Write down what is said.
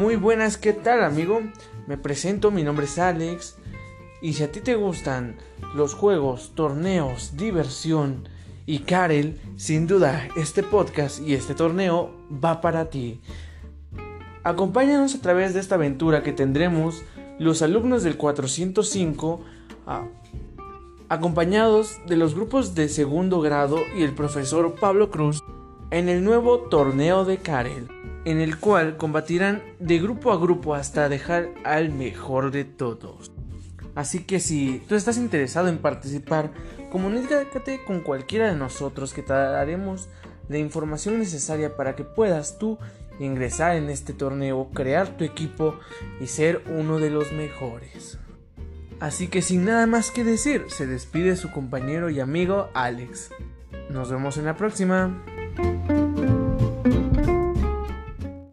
Muy buenas, ¿qué tal amigo? Me presento, mi nombre es Alex y si a ti te gustan los juegos, torneos, diversión y Karel, sin duda este podcast y este torneo va para ti. Acompáñanos a través de esta aventura que tendremos los alumnos del 405 acompañados de los grupos de segundo grado y el profesor Pablo Cruz en el nuevo torneo de Karel, en el cual combatirán de grupo a grupo hasta dejar al mejor de todos. Así que si tú estás interesado en participar, comunícate con cualquiera de nosotros que te daremos la información necesaria para que puedas tú ingresar en este torneo, crear tu equipo y ser uno de los mejores. Así que sin nada más que decir, se despide su compañero y amigo Alex. Nos vemos en la próxima.